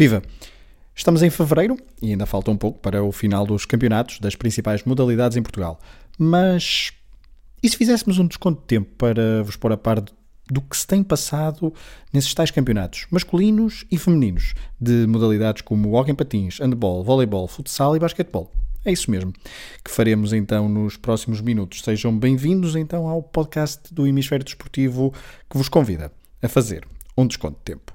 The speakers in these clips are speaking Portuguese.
Viva! Estamos em fevereiro e ainda falta um pouco para o final dos campeonatos das principais modalidades em Portugal. Mas e se fizéssemos um desconto de tempo para vos pôr a par do que se tem passado nesses tais campeonatos, masculinos e femininos, de modalidades como em patins, handball, voleibol, futsal e basquetebol? É isso mesmo que faremos então nos próximos minutos. Sejam bem-vindos então ao podcast do Hemisfério Desportivo que vos convida a fazer um desconto de tempo.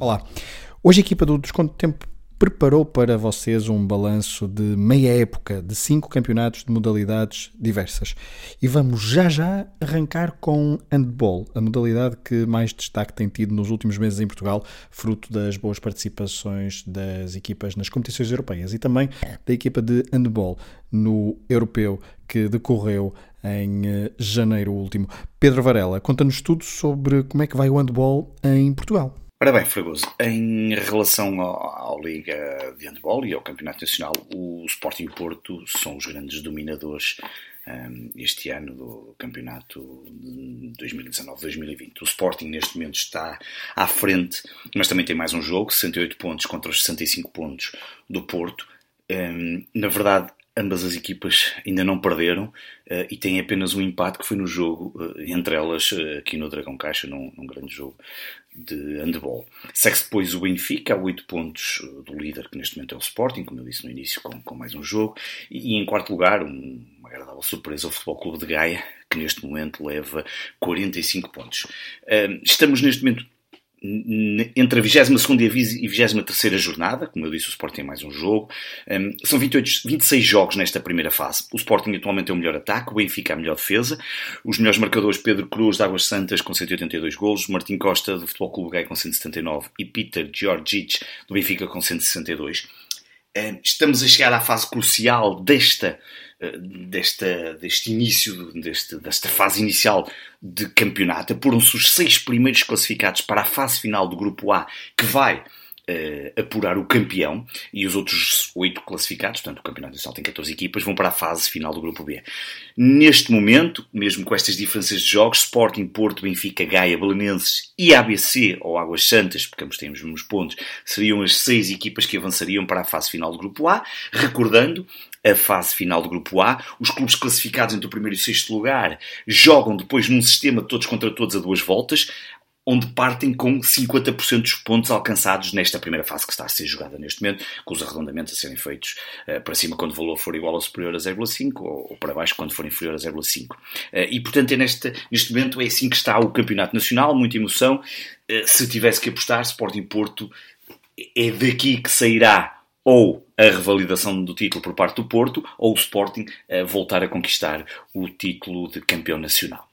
Olá. Hoje a equipa do Desconto de Tempo preparou para vocês um balanço de meia época de cinco campeonatos de modalidades diversas. E vamos já já arrancar com handball, a modalidade que mais destaque tem tido nos últimos meses em Portugal, fruto das boas participações das equipas nas competições europeias e também da equipa de handball no europeu que decorreu em eh, janeiro último. Pedro Varela, conta-nos tudo sobre como é que vai o handball em Portugal. Ora bem, Fragoso, em relação à Liga de Handball e ao Campeonato Nacional, o Sporting e o Porto são os grandes dominadores um, este ano do Campeonato 2019-2020. O Sporting neste momento está à frente, mas também tem mais um jogo, 68 pontos contra os 65 pontos do Porto. Um, na verdade, ambas as equipas ainda não perderam uh, e têm apenas um empate que foi no jogo, uh, entre elas uh, aqui no Dragão Caixa, num, num grande jogo de handball. Segue-se depois o Benfica, a 8 pontos do líder, que neste momento é o Sporting, como eu disse no início, com, com mais um jogo. E, e em quarto lugar, um, uma agradável surpresa, o Futebol Clube de Gaia, que neste momento leva 45 pontos. Uh, estamos neste momento entre a 22 e 23 jornada, como eu disse, o Sporting tem mais um jogo. Um, são 28, 26 jogos nesta primeira fase. O Sporting atualmente é o melhor ataque, o Benfica a melhor defesa. Os melhores marcadores, Pedro Cruz, de Águas Santas, com 182 golos, Martim Costa, do Futebol Clube Gay, com 179 e Peter Georgic, do Benfica, com 162. Um, estamos a chegar à fase crucial desta desta, deste início, deste, desta fase inicial de campeonato. Apuram-se os seis primeiros classificados para a fase final do Grupo A, que vai uh, apurar o campeão e os outros oito classificados, portanto o campeonato nacional tem 14 equipas, vão para a fase final do grupo B. Neste momento, mesmo com estas diferenças de jogos, Sporting, Porto, Benfica, Gaia, Belenenses e ABC, ou Águas Santas, porque ambos têm os mesmos pontos, seriam as seis equipas que avançariam para a fase final do grupo A. Recordando, a fase final do Grupo A. Os clubes classificados entre o primeiro e o sexto lugar jogam depois num sistema de todos contra todos a duas voltas onde partem com 50% dos pontos alcançados nesta primeira fase que está a ser jogada neste momento, com os arredondamentos a serem feitos uh, para cima quando o valor for igual ou superior a 0,5 ou, ou, para baixo quando for inferior a 0,5. Uh, eh, e portanto é neste, neste momento é assim que está o Campeonato Nacional, muita emoção. Uh, se tivesse que apostar, Sporting Porto é daqui que sairá ou a revalidação do título por parte do Porto ou o Sporting voltar a conquistar o título de campeão nacional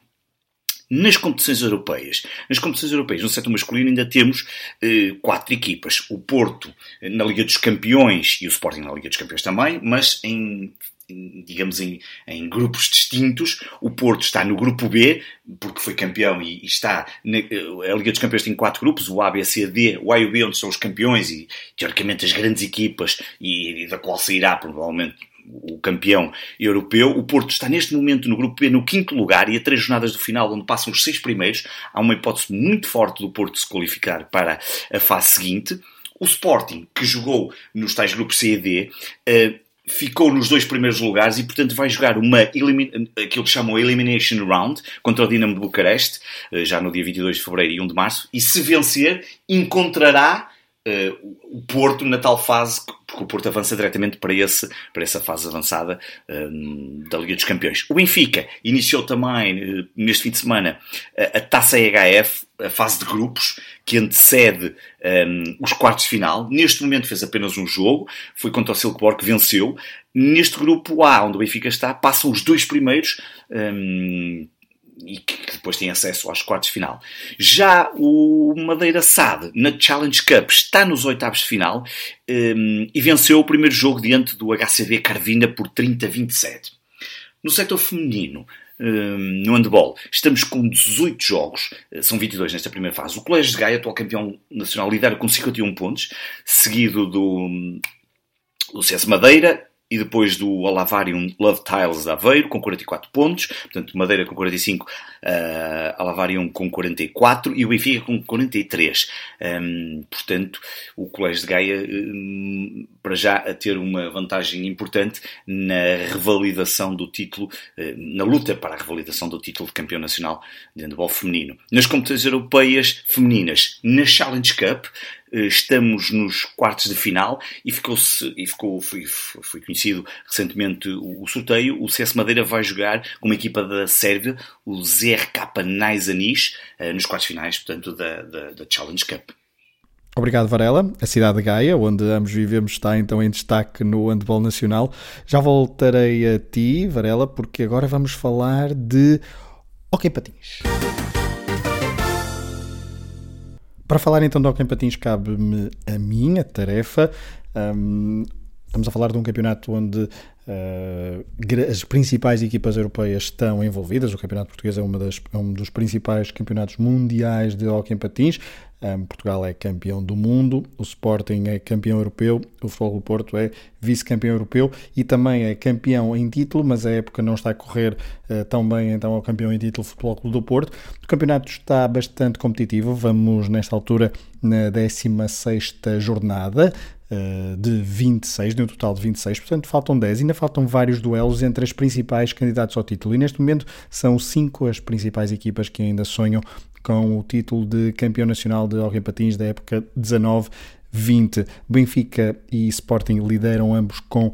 nas competições europeias. Nas competições europeias, no setor masculino, ainda temos eh, quatro equipas. O Porto eh, na Liga dos Campeões e o Sporting na Liga dos Campeões também, mas em digamos em, em, grupos distintos. O Porto está no grupo B, porque foi campeão e, e, está. Na, eh, a Liga dos Campeões tem quatro grupos: o A, B, C, D, o A e o B, onde são os campeões e teoricamente as grandes equipas, e, e da qual sairá provavelmente o campeão europeu. O Porto está neste momento no grupo B no quinto lugar e a três jornadas do final, onde passam os seis primeiros, há uma hipótese muito forte do Porto se qualificar para a fase seguinte. O Sporting, que jogou nos tais grupos C e D, uh, ficou nos dois primeiros lugares e, portanto, vai jogar uma que chamam Elimination Round contra o Dinamo de Bucareste, uh, já no dia 22 de fevereiro e 1 de março, e se vencer, encontrará uh, o Porto na tal fase, porque o Porto avança diretamente para, esse, para essa fase avançada um, da Liga dos Campeões. O Benfica iniciou também, uh, neste fim de semana, a, a Taça EHF, a fase de grupos, que antecede os quartos de final. Neste momento fez apenas um jogo, foi contra o Silkeborg, que venceu. Neste grupo A, onde o Benfica está, passam os dois primeiros, e que depois tem acesso aos quartos de final. Já o Madeira SAD, na Challenge Cup, está nos oitavos de final um, e venceu o primeiro jogo diante do HCV Carvina por 30-27. No setor feminino, um, no handball, estamos com 18 jogos, eh, são 22 nesta primeira fase. O Colégio de Gaia, atual campeão nacional, lidera com 51 pontos, seguido do, do CS Madeira, e depois do Olavarium Love Tiles de Aveiro, com 44 pontos, portanto Madeira com 45, uh, Alavarium com 44 e o Benfica com 43. Um, portanto, o Colégio de Gaia, um, para já, a ter uma vantagem importante na revalidação do título, uh, na luta para a revalidação do título de campeão nacional de handball feminino. Nas competições europeias femininas, na Challenge Cup, eh, estamos nos quartos de final e ficou, e ficou foi, foi conhecido recentemente o, o, sorteio. O CS Madeira vai jogar com uma equipa da Sérvia, o ZRK Naizanis, eh, nos quartos finais, portanto, da, da, da Challenge Cup. Obrigado, Varela. A cidade de Gaia, onde ambos vivemos, está então em destaque no handball nacional. Já voltarei a ti, Varela, porque agora vamos falar de hockey patins. Para falar então de Hockey Patins, cabe-me a minha tarefa. Um, estamos a falar de um campeonato onde uh, as principais equipas europeias estão envolvidas. O Campeonato Português é, das, é um dos principais campeonatos mundiais de Hockey Patins. Um, Portugal é campeão do mundo, o Sporting é campeão europeu, o Futebol do Porto é vice-campeão europeu e também é campeão em título, mas a época não está a correr uh, tão bem, então ao campeão em título Futebol Clube do Porto. O campeonato está bastante competitivo, vamos nesta altura na 16 jornada, Uh, de 26, de um total de 26, portanto faltam 10, ainda faltam vários duelos entre as principais candidatos ao título e neste momento são cinco as principais equipas que ainda sonham com o título de campeão nacional de hockey patins da época 19 20. Benfica e Sporting lideram ambos com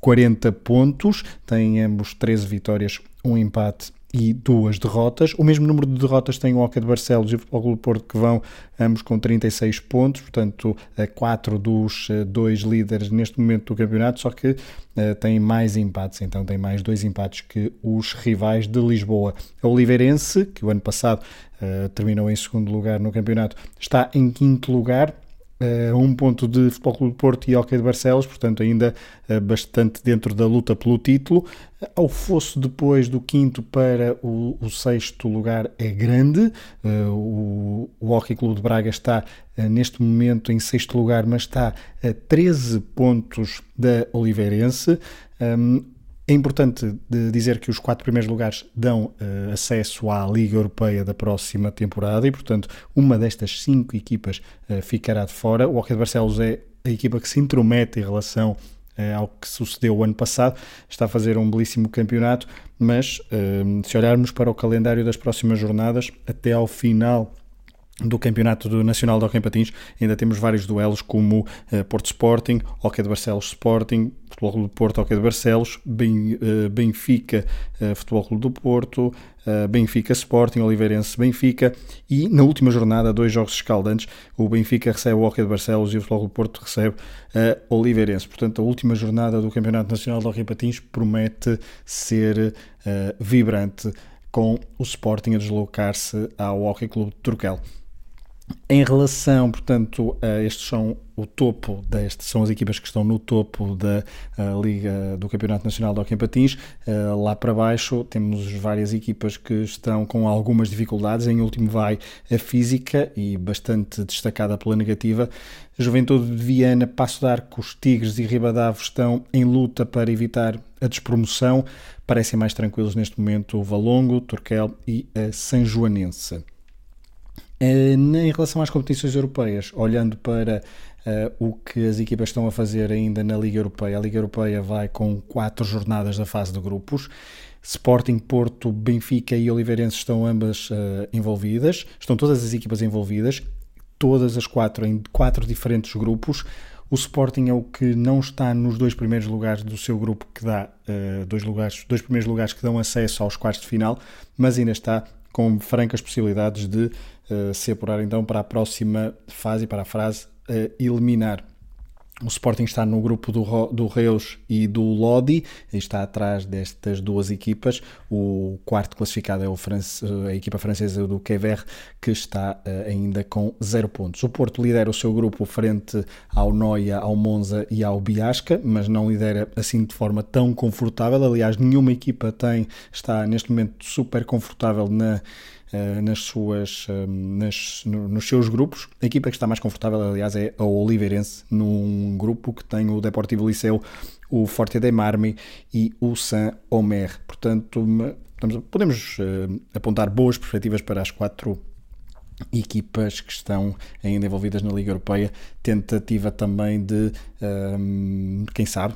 40 pontos, têm ambos 13 vitórias, um empate e duas derrotas. O mesmo número de derrotas tem o Oca de Barcelos e o Futebol Clube Porto, que vão ambos com 36 pontos, portanto, a quatro dos eh, dois líderes neste momento do campeonato, só que uh, têm mais empates, então tem mais dois empates que os rivais de Lisboa. A Oliveirense, que o ano passado uh, terminou em segundo lugar no campeonato, está em quinto lugar uh, um ponto de Futebol Clube de Porto e Hockey de Barcelos, portanto ainda uh, bastante dentro da luta pelo título. Ao fosso depois do quinto para o, o sexto lugar é grande. O, o Hockey Clube de Braga está neste momento em sexto lugar, mas está a 13 pontos da Oliveirense. Um, é importante dizer que os quatro primeiros lugares dão uh, acesso à Liga Europeia da próxima temporada e, portanto, uma destas cinco equipas uh, ficará de fora. O Hockey de Barcelos é a equipa que se intromete em relação uh, ao que sucedeu o ano passado. Está a fazer um belíssimo campeonato, mas se olharmos para o calendário das próximas jornadas, até ao final do Campeonato Nacional de Hockey Patins ainda temos vários duelos como uh, Porto Sporting, Hockey de Barcelos Sporting, Futebol Clube do Porto, Hockey de Barcelos, ben, uh, Benfica, uh, Futebol Clube do Porto, Benfica Sporting, Oliveirense Benfica e na última jornada dois jogos escaldantes, o Benfica recebe o Hockey de Barcelos e o Futebol Clube do Porto recebe a Oliveirense. Portanto, a última jornada do Campeonato Nacional de Hockey Patins promete ser vibrante com o Sporting a deslocar-se ao Hockey Clube de Turquel. Em relação, portanto, a estes são o topo destes, são as equipas que estão no topo da Liga do Campeonato Nacional de Hockey Patins. Uh, lá para baixo temos várias equipas que estão com algumas dificuldades. Em último vai a Física e bastante destacada pela negativa. Juventude de Viana, Passo de Arco, os Tigres e Ribadavos estão em luta para evitar a despromoção. Parecem mais tranquilos neste momento o Valongo, Turquel e a Sanjoanense. Eh, em relação às competições europeias, olhando para uh, o que as equipas estão a fazer ainda na Liga Europeia, a Liga Europeia vai com quatro jornadas da fase de grupos. Sporting, Porto, Benfica e Oliveirense estão ambas uh, envolvidas, estão todas as equipas envolvidas, todas as quatro em quatro diferentes grupos. O Sporting é o que não está nos dois primeiros lugares do seu grupo, que dá uh, dois, lugares, dois primeiros lugares que dão acesso aos quartos de final, mas ainda está com francas possibilidades de uh, se apurar então para a próxima fase, para a fase uh, eliminar. O Sporting está no grupo do, do Reus e do Lodi, está atrás destas duas equipas. O quarto classificado é o France, a equipa francesa do Quever, que está uh, ainda com zero pontos. O Porto lidera o seu grupo frente ao Noia, ao Monza e ao Biasca, mas não lidera assim de forma tão confortável. Aliás, nenhuma equipa tem, está neste momento super confortável na eh, nas suas, eh, nas, nos seus grupos. A equipa que está mais confortável, aliás, é a Oliveirense, num grupo que tem o Deportivo Liceu, o Forte de Marmi e o Saint-Omer. Portanto, podemos uh, apontar boas perspectivas para as quatro equipas que estão ainda envolvidas na Liga Europeia. Tentativa também de, um, quem sabe,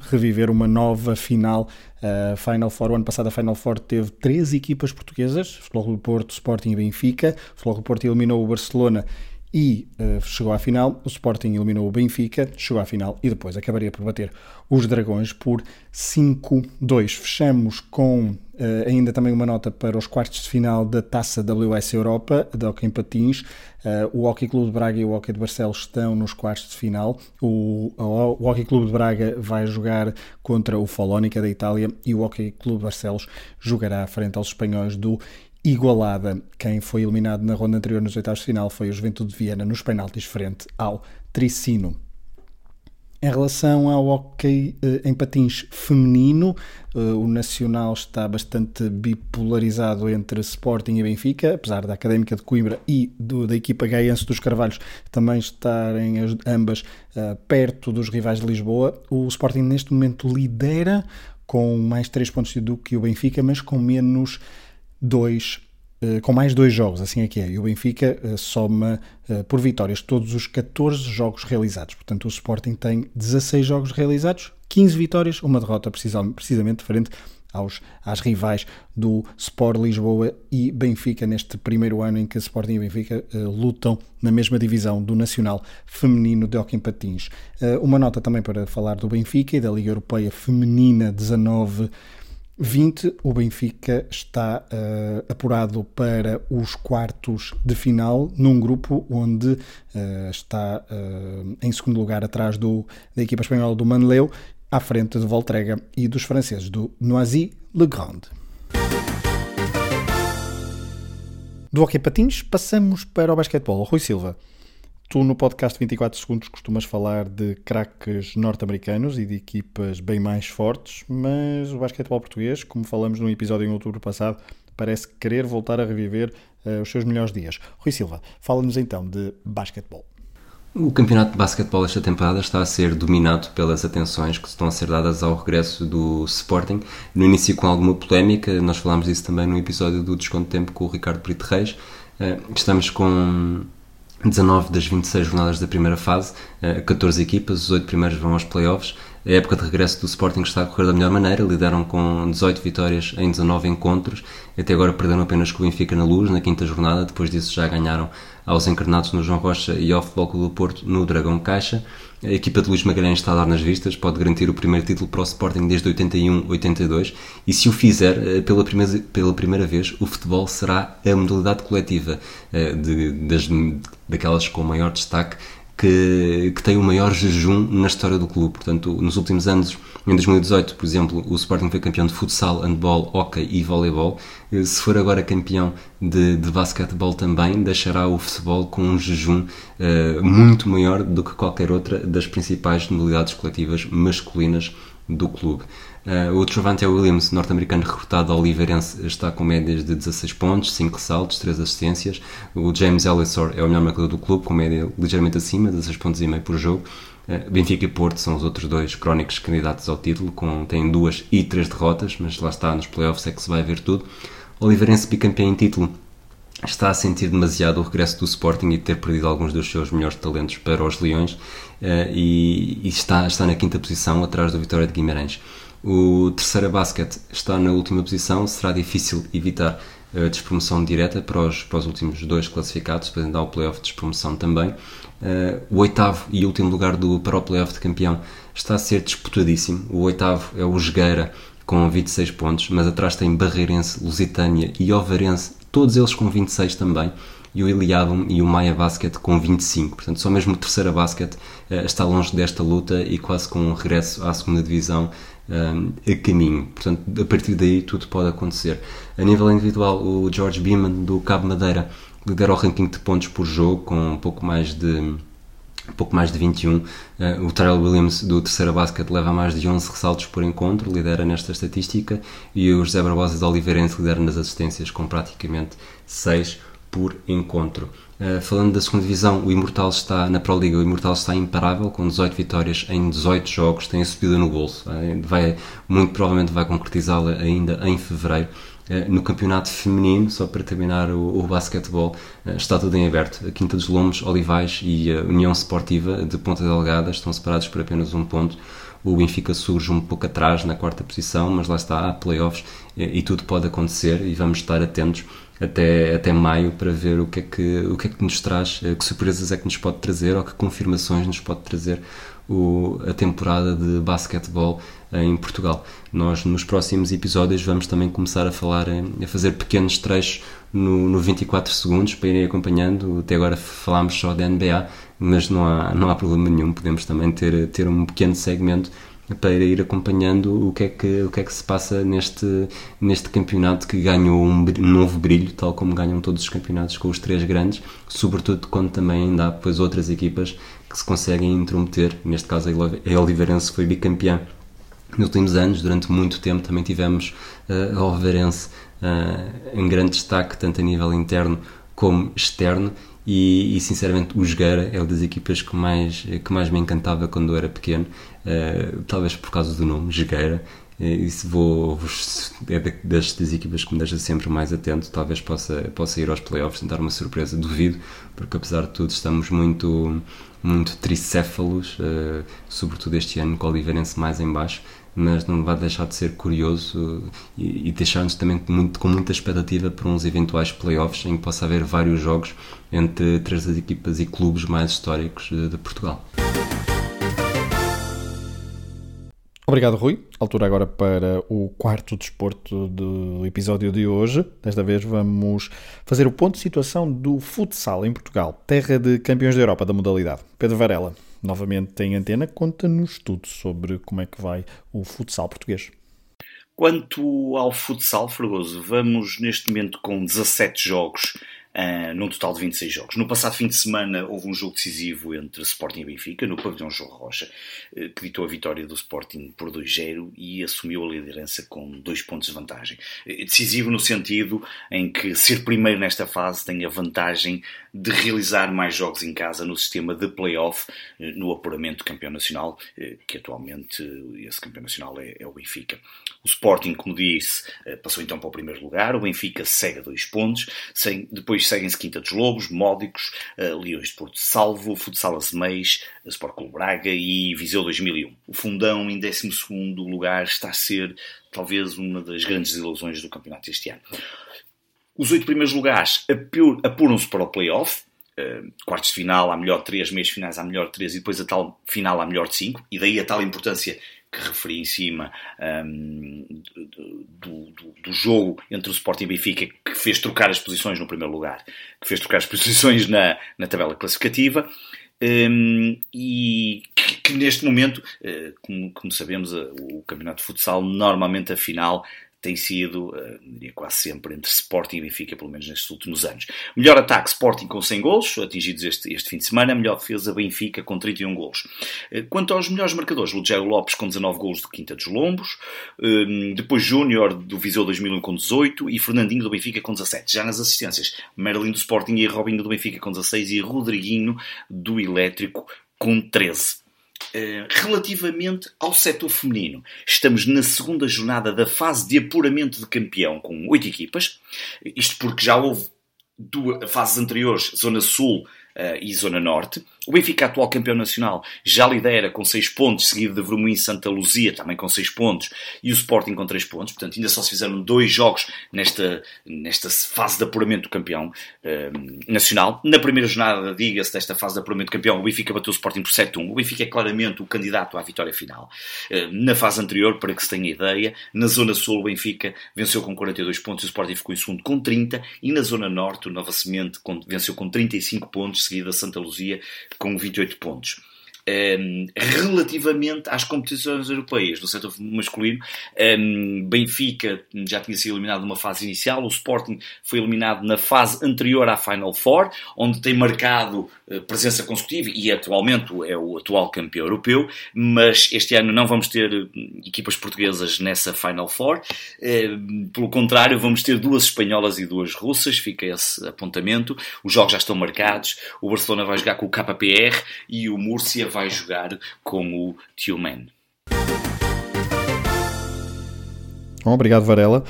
reviver uma nova final. Uh, final Four, o ano passado a Final Four teve três equipas portuguesas, Futebol do Porto, Sporting e Benfica. O Futebol do Porto eliminou o Barcelona e uh, chegou à final. O Sporting eliminou o Benfica, chegou à final e depois acabaria por bater os Dragões por 5-2. Fechamos com uh, ainda também uma nota para os quartos de final da Taça WS Europa, da Hockey em Patins. Uh, o Hockey Clube de Braga e o Hockey de Barcelos estão nos quartos de final. O, o, o Hockey Clube de Braga vai jogar contra o Folónica da Itália e o Hockey Clube de Barcelos jogará frente aos espanhóis do igualada. Quem foi eliminado na ronda anterior nos oitavos de final foi o Juventude de Viena nos penaltis frente ao Tricino. Em relação ao hockey eh, em patins feminino, eh, o Nacional está bastante bipolarizado entre Sporting e Benfica, apesar da Académica de Coimbra e do, da equipa gaiense dos Carvalhos também estarem ambas uh, perto dos rivais de Lisboa. O Sporting neste momento lidera com mais 3 pontos do que o Benfica, mas com menos dois, uh, com mais dois jogos, assim é que é. E o Benfica uh, soma uh, por vitórias todos os 14 jogos realizados. Portanto, o Sporting tem 16 jogos realizados, 15 vitórias, uma derrota precisamente frente aos, às rivais do Sport Lisboa e Benfica neste primeiro ano em que Sporting e Benfica uh, lutam na mesma divisão do Nacional Feminino de Hockey Patins. Uh, uma nota também para falar do Benfica e da Liga Europeia Feminina 19 20, o Benfica está uh, apurado para os quartos de final, num grupo onde uh, está uh, em segundo lugar atrás do, da equipa espanhola do Manleu, à frente de Voltrega e dos franceses do Noisy-le-Grand. Do hockey patins, passamos para o basquetebol. Rui Silva, Tu no podcast 24 segundos costumas falar de craques norte-americanos e de equipas bem mais fortes, mas o basquetebol português, como falamos num episódio em outubro passado, parece querer voltar a reviver uh, os seus melhores dias. Rui Silva, fala-nos então de basquetebol. O campeonato de basquetebol esta temporada está a ser dominado pelas atenções que estão a ser dadas ao regresso do Sporting. No início com alguma polémica, nós falámos disso também no episódio do Desconto de Tempo com o Ricardo Brito Reis. Eh, estamos com 19 das 26 jornadas da primeira fase, 14 eh, equipas, os 8 primeiros vão aos playoffs. A época de regresso do Sporting está a correr da melhor maneira, lideram com 18 vitórias em 19 encontros, até agora perderam apenas com o Benfica na Luz, na quinta jornada, depois disso já ganharam aos encarnados no João Rocha e ao Futebol Clube do Porto no Dragão Caixa. A equipa de Luís Magalhães está a dar nas vistas, pode garantir o primeiro título para o Sporting desde 81-82 e se o fizer, eh, pela primeira, pela primeira vez, o futebol será a modalidade coletiva eh, de, das, daquelas com maior destaque que, que tem o maior jejum na história do clube. Portanto, nos últimos anos, em 2018, por exemplo, o Sporting foi campeão de futsal, handball, hockey e voleibol. Eh, se for agora campeão de, de basquetebol também, deixará o futebol com um jejum uh, muito maior do que qualquer outra das principais modalidades coletivas masculinas do clube. Uh, o Travante Williams, norte-americano recrutado ao Oliveirense, está com médias de 16 pontos, 5 ressaltos, 3 assistências. O James Ellison é o melhor marcador do clube, com média ligeiramente acima, 16 pontos e meio por jogo. Uh, Benfica e Porto são os outros dois crónicos candidatos ao título, com, têm duas e três derrotas, mas lá está, nos playoffs é que se vai ver tudo. Oliveirense bicampeão em título está a sentir demasiado o regresso do Sporting e ter perdido alguns dos seus melhores talentos para os Leões uh, e, e, está, está na quinta posição atrás do Vitória de Guimarães. O terceira basket está na última posição, será difícil evitar a despromoção direta para os, para os últimos dois classificados, podendo dar o playoff de despromoção também. Uh, o oitavo e último lugar do, para o playoff de campeão está a ser disputadíssimo. O oitavo é o Jogueira com 26 pontos, mas atrás tem Barreirense, Lusitânia e Ovarense, todos eles com 26 também e o Iliadum e o Maia Basket com 25. Portanto, só mesmo o terceira basket uh, está longe desta luta e quase com um regresso à segunda divisão um, a caminho. Portanto, a partir daí tudo pode acontecer. A nível individual, o George Beeman do Cabo Madeira lidera o ranking de pontos por jogo com um pouco mais de um pouco mais de 21. Uh, o Terrell Williams do terceira basket leva mais de 11 ressaltos por encontro, lidera nesta estatística, e o José Barbosa de Oliveirense lidera nas assistências com praticamente 6 por encontro. Uh, falando da segunda divisão, o Imortal está na Pro Liga, o Imortal está imparável, com 18 vitórias em 18 jogos, tem a subida no bolso. Uh, vai, muito provavelmente vai concretizá-la ainda em fevereiro. Uh, no campeonato feminino, só para terminar o, o basquetebol, está tudo em aberto. A Quinta dos Lombos, Olivais e a União Sportiva de Ponta Delgada estão separados por apenas um ponto. O Benfica surge um pouco atrás na quarta posição, mas lá está, há playoffs e, tudo pode acontecer e vamos estar atentos até, até maio para ver o que, é que, o que é que nos traz, eh, que surpresas é que nos pode trazer ou que confirmações nos pode trazer o, a temporada de basquetebol em Portugal. Nós nos próximos episódios vamos também começar a falar, a fazer pequenos trechos no, no 24 segundos para irem acompanhando. Até agora falámos só da NBA, mas não há, não há problema nenhum, podemos também ter, ter um pequeno segmento para ir acompanhando o que é que, o que, é que se passa neste, neste campeonato que ganhou um, novo brilho, tal como ganham todos os campeonatos com os três grandes, sobretudo quando também ainda há depois outras equipas que se conseguem intrometer. Neste caso, a Oliveirense foi bicampeã nos últimos anos, durante muito tempo também tivemos uh, a Oliveirense uh, em grande destaque, tanto a nível interno como externo, e, e, sinceramente o Jogueira é uma das equipas que mais, que mais me encantava quando eu era pequeno, uh, talvez por causa do nome, Jogueira. Isso vou, é das, das equipas que me deixa sempre mais atento. Talvez possa, possa ir aos playoffs tentar uma surpresa, duvido, porque apesar de tudo estamos muito, muito tricéfalos, uh, sobretudo este ano com o Oliveirense mais em baixo mas não vai deixar de ser curioso e, e deixar-nos também muito, com muita expectativa para uns eventuais playoffs em que possa haver vários jogos entre três equipas e clubes mais históricos de, de Portugal. Obrigado, Rui. Altura agora para o quarto desporto do episódio de hoje. Desta vez vamos fazer o ponto de situação do futsal em Portugal, terra de campeões da Europa da modalidade. Pedro Varela, novamente em antena, conta-nos tudo sobre como é que vai o futsal português. Quanto ao futsal, Fregoso, vamos neste momento com 17 jogos uh, num total de 26 jogos. No passado fim de semana houve um jogo decisivo entre Sporting e Benfica, no pavilhão João Rocha, uh, que ditou a vitória do Sporting por 2-0 e assumiu a liderança com dois pontos de vantagem. Uh, decisivo no sentido em que ser primeiro nesta fase tem a vantagem de realizar mais jogos em casa no sistema de play-off, no apuramento do campeão nacional, que atualmente esse campeão nacional é, é o Benfica. O Sporting, como disse, passou então para o primeiro lugar, o Benfica segue a dois pontos, sem, depois depois seguem-se Quinta dos Lobos, Módicos, uh, Leões de Porto Salvo, Futsal Azeméis, Sport Clube Braga e Viseu 2001. O Fundão, em 12 lugar, está a ser talvez uma das grandes ilusões do campeonato este ano. Os oito primeiros lugares apuram-se para o play-off, Uh, quartos de final à melhor 3, meios finais à melhor 3 e depois a tal final à melhor 5, e daí a tal importância que referi em cima um, do, do, do, jogo entre o Sporting e Benfica, que fez trocar as posições no primeiro lugar, que fez trocar as posições na, na tabela classificativa. Um, e que, que, neste momento, uh, como, como, sabemos, uh, o campeonato de futsal, normalmente a final tem sido, uh, diria quase sempre, entre Sporting e Benfica, pelo menos nestes últimos anos. Melhor ataque, Sporting com 100 golos, atingidos este, este fim de semana. Melhor defesa, Benfica com 31 golos. Uh, quanto aos melhores marcadores, Lugero Lopes com 19 golos de Quinta dos Lombos, uh, depois Júnior do Viseu 2001 com 18 e Fernandinho do Benfica com 17. Já nas assistências, Merlin do Sporting e Robinho do Benfica com 16 e Rodriguinho do Elétrico com 13. Eh, relativamente ao setor feminino, estamos na segunda jornada da fase de apuramento de campeão com oito equipas. Isto porque já houve duas fases anteriores, Zona Sul uh, e Zona Norte. O Benfica, atual campeão nacional, já lidera com 6 pontos, seguido de Vermoim e Santa Luzia, também com 6 pontos, e o Sporting com 3 pontos. Portanto, ainda só se fizeram dois jogos nesta, nesta fase de apuramento do campeão uh, nacional. Na primeira jornada, diga-se, desta fase de apuramento do campeão, o Benfica bateu o Sporting por 7-1. O Benfica é claramente o candidato à vitória final. Uh, na fase anterior, para que se tenha ideia, na Zona Sul, o Benfica venceu com 42 pontos o Sporting ficou em segundo com 30, e na Zona Norte, o Nova Semente venceu com 35 pontos, seguida Santa Luzia com 28 pontos. Um, ehm, relativamente às competições europeias do setor masculino, um, ehm, Benfica já tinha sido eliminado numa fase inicial, o Sporting foi eliminado na fase anterior à Final Four, onde tem marcado presença consecutiva e atualmente é o atual campeão europeu, mas este ano não vamos ter equipas portuguesas nessa Final Four. Pelo contrário, vamos ter duas espanholas e duas russas, fica esse apontamento. Os jogos já estão marcados. O Barcelona vai jogar com o KPR e o Múrcia vai jogar com o Tillman. Bom, obrigado, Varela.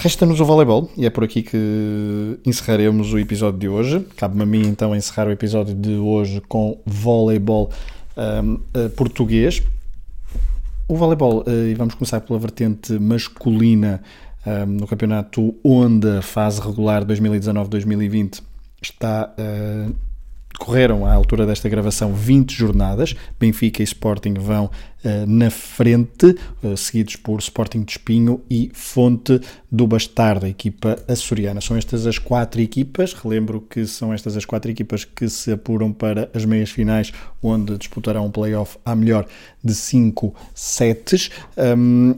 Resta-nos o voleibol e é por aqui que encerraremos o episódio de hoje. Cabe-me a mim então encerrar o episódio de hoje com voleibol um, uh, português. O voleibol, uh, e vamos começar pela vertente masculina um, no campeonato onde a fase regular 2019-2020 está uh, Correram à altura desta gravação 20 jornadas. Benfica e Sporting vão uh, na frente, uh, seguidos por Sporting de Espinho e Fonte do Bastardo, a equipa açoriana. São estas as quatro equipas. Relembro que são estas as quatro equipas que se apuram para as meias finais, onde disputarão um playoff à melhor de 5 sets. Um,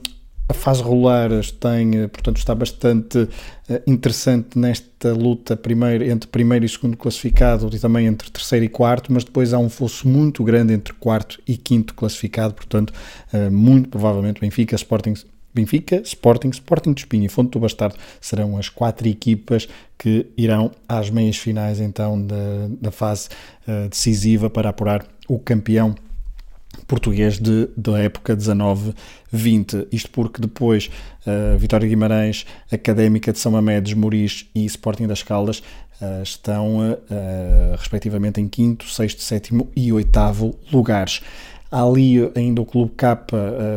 a fase regular tem, eh, portanto, está bastante eh, interessante nesta luta primeiro, entre primeiro e segundo classificado e também entre terceiro e quarto, mas depois há um fosso muito grande entre quarto e quinto classificado, portanto, eh, muito provavelmente Benfica, Sporting, Benfica, Sporting, Sporting de Espinho e Fonte do Bastardo serão as quatro equipas que irão às meias finais então da, da fase decisiva para apurar o campeão português de, da época 19-20. Isto porque depois uh, Vitória Guimarães, Académica de São Mamés, Moris e Sporting das Caldas uh, estão uh, respectivamente em quinto, sexto, sétimo e oitavo lugares. Há ali ainda o Clube K,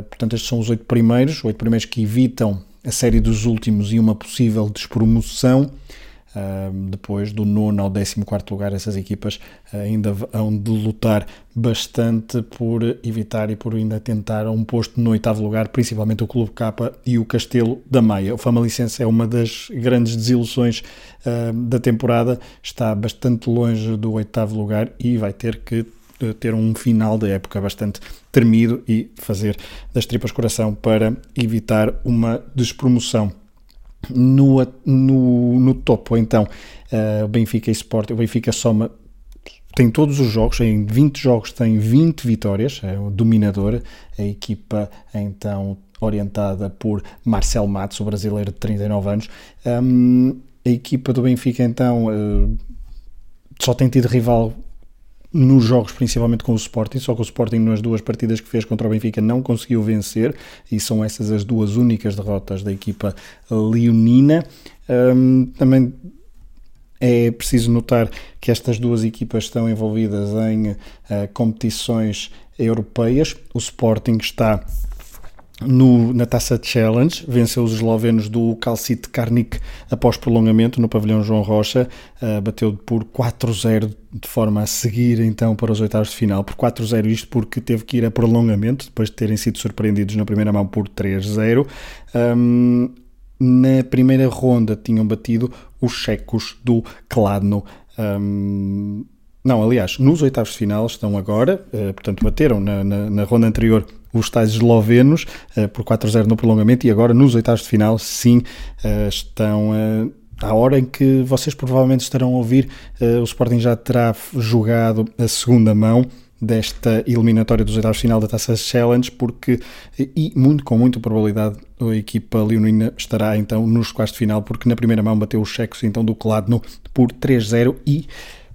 portanto estes são os oito primeiros, oito primeiros que evitam a série dos últimos e uma possível despromoção depois do nono ao décimo quarto lugar, essas equipas ainda hão de lutar bastante por evitar e por ainda tentar um posto no oitavo lugar, principalmente o Clube Capa e o Castelo da Maia. O Famalicense é uma das grandes desilusões uh, da temporada, está bastante longe do oitavo lugar e vai ter que eh, ter um final da época bastante tremido e fazer das tripas coração para evitar uma despromoção no, no, no topo, então, uh, o Benfica e Sport, o Benfica soma tem todos os jogos, em 20 jogos tem 20 vitórias, é o dominador, a equipa então orientada por Marcel Matos, o brasileiro de 39 anos. Um, a equipa do Benfica então uh, só tem tido rival nos jogos, principalmente com o Sporting, só que o Sporting nas duas partidas que fez contra o Benfica não conseguiu vencer e são essas as duas únicas derrotas da equipa leonina. Um, também é preciso notar que estas duas equipas estão envolvidas em uh, competições europeias. O Sporting está no, na Taça Challenge, venceu os eslovenos do Calcite Karnik após prolongamento no pavilhão João Rocha, uh, bateu por 4-0 de forma a seguir então para os oitavos de final, por 4-0 isto porque teve que ir a prolongamento, depois de terem sido surpreendidos na primeira mão por 3-0. Um, na primeira ronda tinham batido os checos do Kladno. Um, não, aliás, nos oitavos de final estão agora, uh, portanto bateram na, na, na ronda anterior os tais eslovenos uh, por 4-0 no prolongamento e agora nos oitavos de final, sim, uh, estão uh, à hora em que vocês provavelmente estarão a ouvir, o Sporting já terá jogado a segunda mão desta eliminatória dos oitavos de final da Taça Challenge, porque, e muito, com muita probabilidade, a equipa leonina estará então nos quartos de final, porque na primeira mão bateu os checos então do Kladno por 3-0 e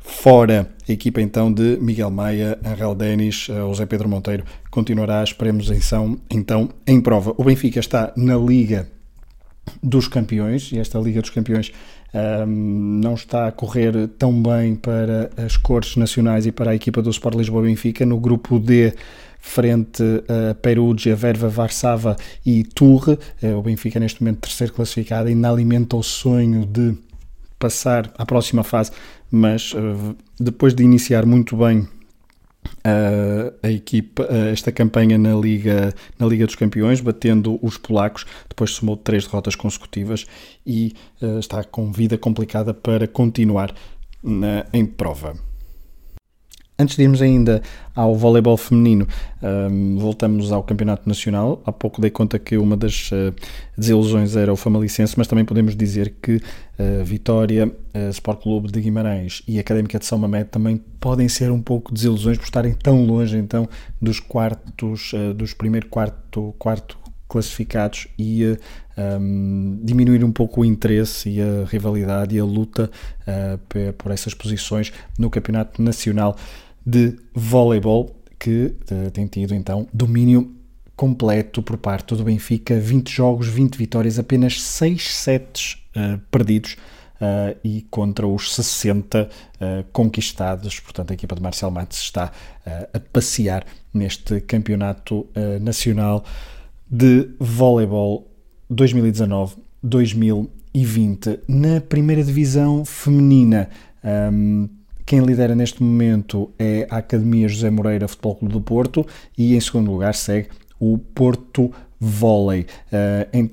Fora a equipa então de Miguel Maia, Angel Denis, eh, José Pedro Monteiro continuará, esperemos então, então em prova. O Benfica está na Liga dos Campeões e esta Liga dos Campeões um, ehm, não está a correr tão bem para as cores nacionais e para a equipa do Sport Lisboa Benfica. No grupo D, frente a Perugia, Verva, Varsava e Tour, eh, o Benfica neste momento terceiro classificado ainda alimenta o sonho de passar à próxima fase, mas uh, depois de iniciar muito bem uh, a equipa, uh, esta campanha na Liga, na Liga dos Campeões, batendo os polacos, depois somou três derrotas consecutivas e está com vida complicada para continuar na, em prova. Antes de irmos ainda ao voleibol feminino, um, voltamos ao Campeonato Nacional. Há pouco dei conta que uma das uh, desilusões era o Famalicense, mas também podemos dizer que uh, Vitória, uh, Sport Clube de Guimarães e Académica de São Mamede também podem ser um pouco desilusões por estarem tão longe então dos quartos, uh, dos primeiro quarto, quarto classificados e um, diminuir um pouco o interesse e a rivalidade e a luta por essas posições no Campeonato Nacional de voleibol que uh, tem tido então domínio completo por parte do Benfica, 20 jogos, 20 vitórias, apenas 6 sets uh, perdidos uh, e contra os 60 conquistados. Portanto, a equipa de Marcel Matos está a passear neste campeonato nacional de voleibol 2019-2020 na primeira divisão feminina. Um, quem lidera neste momento é a Academia José Moreira Futebol Clube do Porto e em segundo lugar segue o Porto Volley. Uh, em,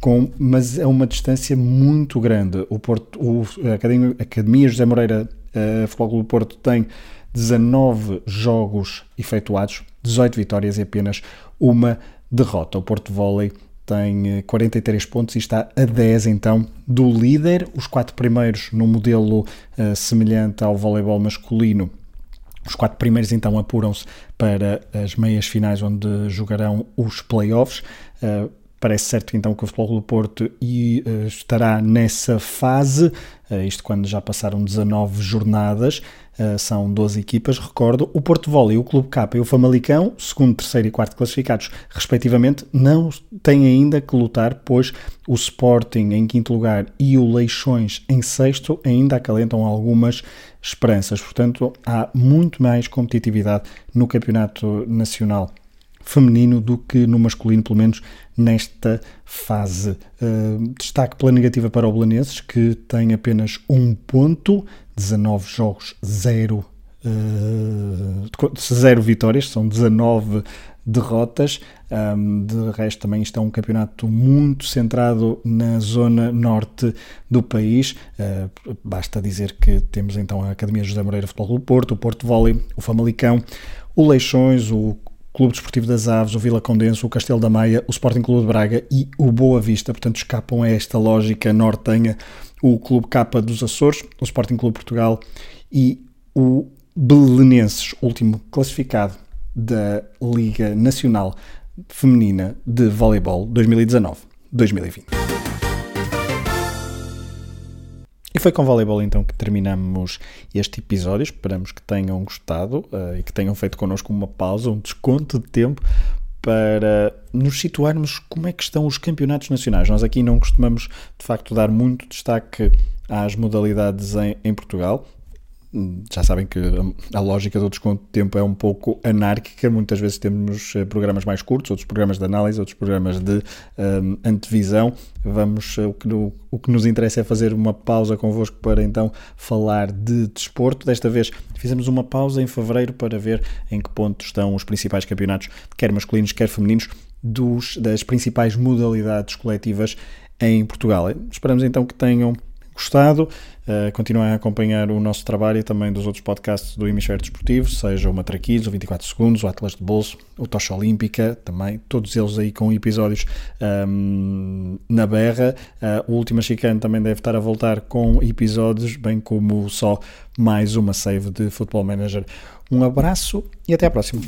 com, mas é uma distância muito grande. O Porto, o, a Academia, Academia José Moreira uh, Futebol Clube do Porto tem 19 jogos efetuados, 18 vitórias e apenas uma derrota. O Porto Volley tem 43 eh, pontos e está a 10 então do líder. Os quatro primeiros no modelo uh, semelhante ao voleibol masculino. Os quatro primeiros então apuram-se para as meias finais onde jogarão os playoffs. Uh, parece certo então que o Futebol do Porto e, uh, estará nessa fase, uh, isto quando já passaram 19 jornadas, uh, são 12 equipas, recordo, o Porto Volley, o Clube K e o Famalicão, segundo, terceiro e quarto classificados, respectivamente, não têm ainda que lutar, pois o Sporting em quinto lugar e o Leixões em sexto ainda acalentam algumas esperanças, portanto há muito mais competitividade no campeonato nacional feminino do que no masculino, pelo menos nesta fase. Uh, destaque pela negativa para o Belenenses, que tem apenas um ponto, 19 jogos, 0 uh, zero vitórias, são 19 derrotas. De resto, também está um campeonato muito centrado na zona norte do país. Uh, basta dizer que temos então a Academia José Moreira Futebol do Porto, o Porto Volley, o Famalicão, o Leixões, o Clube Desportivo das Aves, o Vila Condenso, o Castelo da Maia, o Sporting Clube de Braga e o Boa Vista. Portanto, escapam a esta lógica nortenha o Clube Capa dos Açores, o Sporting Clube Portugal e o Belenenses, último classificado da Liga Nacional Feminina de Voleibol 2019-2020. E foi com voleibol então que terminamos este episódio. Esperamos que tenham gostado uh, e que tenham feito connosco uma pausa, um desconto de tempo para nos situarmos como é que estão os campeonatos nacionais. Nós aqui não costumamos, de facto, dar muito destaque às modalidades em, em Portugal já sabem que a lógica do desconto de tempo é um pouco anárquica. Muitas vezes temos eh, programas mais curtos, outros programas de análise, outros programas de um, antevisão. Vamos, eh, o que, o que nos interessa é fazer uma pausa convosco para então falar de desporto. Desta vez fizemos uma pausa em fevereiro para ver em que ponto estão os principais campeonatos, quer masculinos, quer femininos, dos, das principais modalidades coletivas em Portugal. Esperamos então que tenham gostado. Uh, continuem a acompanhar o nosso trabalho e também dos outros podcasts do Hemisfério Desportivo, seja o Matraquilhos, o 24 Segundos, o Atlas de Bolso, o Tocha Olímpica, também, todos eles aí com episódios um, ehm, na berra. Uh, o Última Chicane também deve estar a voltar com episódios, bem como só mais uma save de Football Manager. Um abraço e até à próxima.